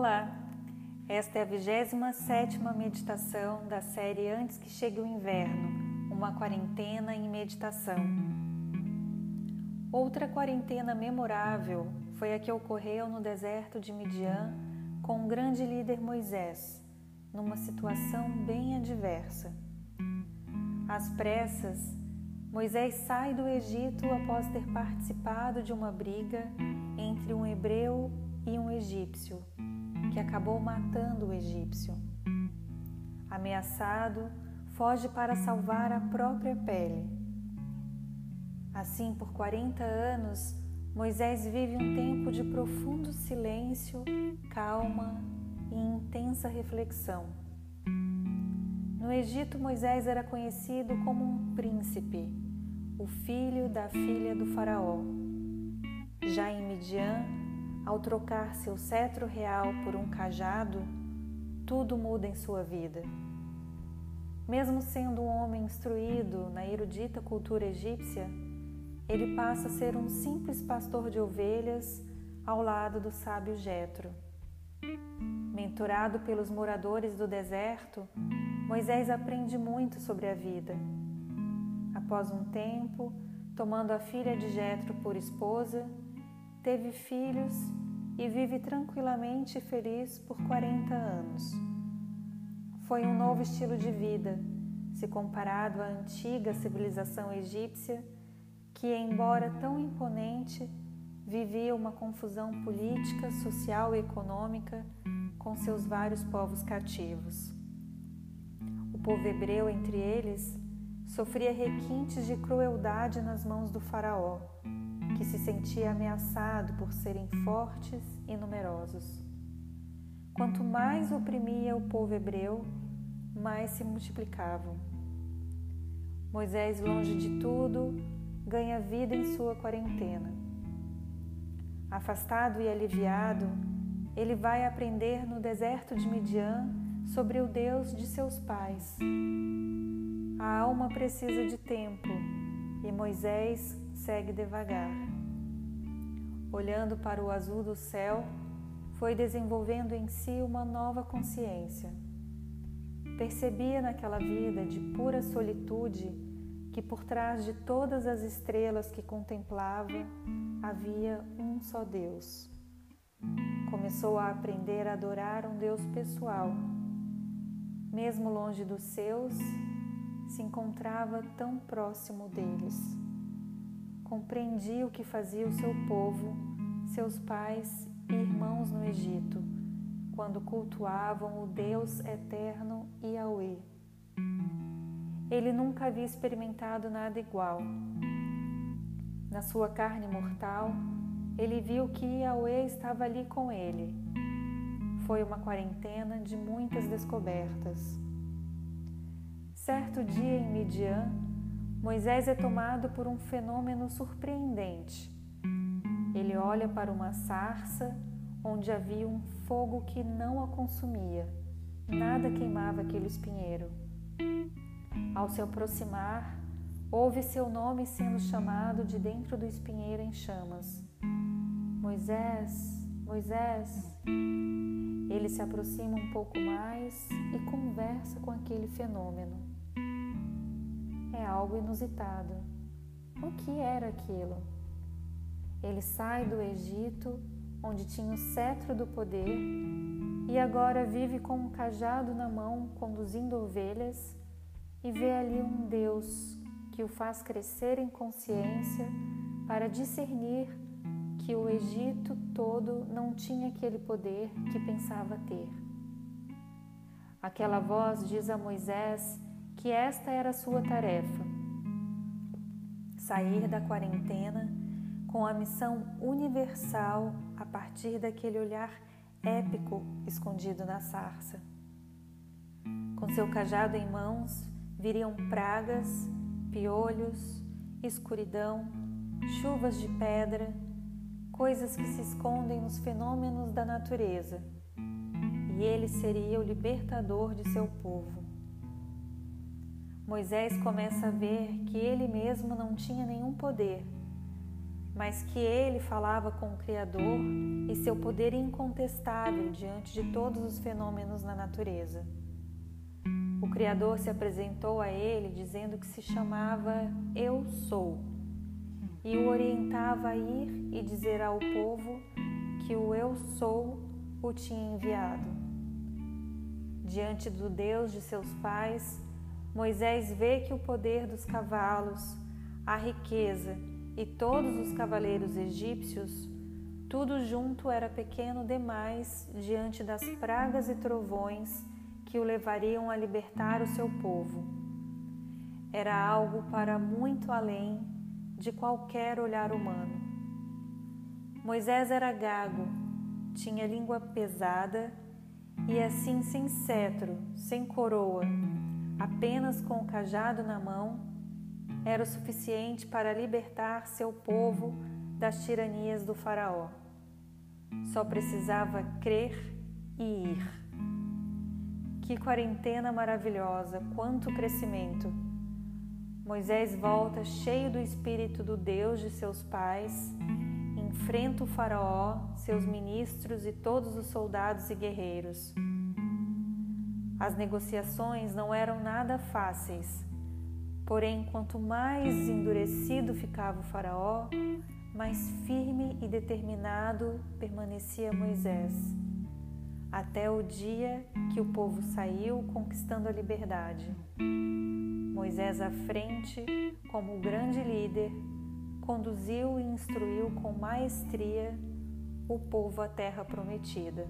Olá! Esta é a 27 meditação da série Antes que Chegue o Inverno Uma Quarentena em Meditação. Outra quarentena memorável foi a que ocorreu no deserto de Midian com o grande líder Moisés, numa situação bem adversa. Às pressas, Moisés sai do Egito após ter participado de uma briga entre um hebreu e um egípcio que acabou matando o egípcio. Ameaçado, foge para salvar a própria pele. Assim, por 40 anos, Moisés vive um tempo de profundo silêncio, calma e intensa reflexão. No Egito, Moisés era conhecido como um príncipe, o filho da filha do Faraó. Já em Midian, ao trocar seu cetro real por um cajado, tudo muda em sua vida. Mesmo sendo um homem instruído na erudita cultura egípcia, ele passa a ser um simples pastor de ovelhas ao lado do sábio Jetro. Mentorado pelos moradores do deserto, Moisés aprende muito sobre a vida. Após um tempo, tomando a filha de Jetro por esposa, teve filhos e vive tranquilamente e feliz por 40 anos. Foi um novo estilo de vida, se comparado à antiga civilização egípcia, que, embora tão imponente, vivia uma confusão política, social e econômica com seus vários povos cativos. O povo hebreu, entre eles, sofria requintes de crueldade nas mãos do Faraó que se sentia ameaçado por serem fortes e numerosos. Quanto mais oprimia o povo hebreu, mais se multiplicavam. Moisés, longe de tudo, ganha vida em sua quarentena. Afastado e aliviado, ele vai aprender no deserto de Midian sobre o Deus de seus pais. A alma precisa de tempo e Moisés segue devagar. Olhando para o azul do céu, foi desenvolvendo em si uma nova consciência. Percebia naquela vida de pura solitude que por trás de todas as estrelas que contemplava havia um só Deus. Começou a aprender a adorar um Deus pessoal. Mesmo longe dos seus, se encontrava tão próximo deles compreendia o que fazia o seu povo, seus pais e irmãos no Egito, quando cultuavam o Deus eterno Yahweh. Ele nunca havia experimentado nada igual. Na sua carne mortal, ele viu que Yahweh estava ali com ele. Foi uma quarentena de muitas descobertas. Certo dia em Midian, Moisés é tomado por um fenômeno surpreendente. Ele olha para uma sarça onde havia um fogo que não a consumia. Nada queimava aquele espinheiro. Ao se aproximar, ouve seu nome sendo chamado de dentro do espinheiro em chamas. Moisés, Moisés. Ele se aproxima um pouco mais e conversa com aquele fenômeno é algo inusitado. O que era aquilo? Ele sai do Egito, onde tinha o cetro do poder, e agora vive com um cajado na mão, conduzindo ovelhas, e vê ali um Deus que o faz crescer em consciência para discernir que o Egito todo não tinha aquele poder que pensava ter. Aquela voz diz a Moisés que esta era a sua tarefa: sair da quarentena com a missão universal a partir daquele olhar épico escondido na sarça. Com seu cajado em mãos, viriam pragas, piolhos, escuridão, chuvas de pedra, coisas que se escondem nos fenômenos da natureza. E ele seria o libertador de seu povo. Moisés começa a ver que ele mesmo não tinha nenhum poder, mas que ele falava com o Criador e seu poder incontestável diante de todos os fenômenos na natureza. O Criador se apresentou a ele dizendo que se chamava Eu Sou e o orientava a ir e dizer ao povo que o Eu Sou o tinha enviado. Diante do Deus de seus pais, Moisés vê que o poder dos cavalos, a riqueza e todos os cavaleiros egípcios, tudo junto era pequeno demais diante das pragas e trovões que o levariam a libertar o seu povo. Era algo para muito além de qualquer olhar humano. Moisés era gago, tinha língua pesada e assim sem cetro, sem coroa, apenas com o cajado na mão, era o suficiente para libertar seu povo das tiranias do Faraó. Só precisava crer e ir. Que quarentena maravilhosa, quanto crescimento! Moisés volta cheio do espírito do Deus de seus pais, enfrenta o Faraó, seus ministros e todos os soldados e guerreiros. As negociações não eram nada fáceis, porém, quanto mais endurecido ficava o Faraó, mais firme e determinado permanecia Moisés até o dia que o povo saiu conquistando a liberdade. Moisés à frente, como grande líder, conduziu e instruiu com maestria o povo à terra prometida.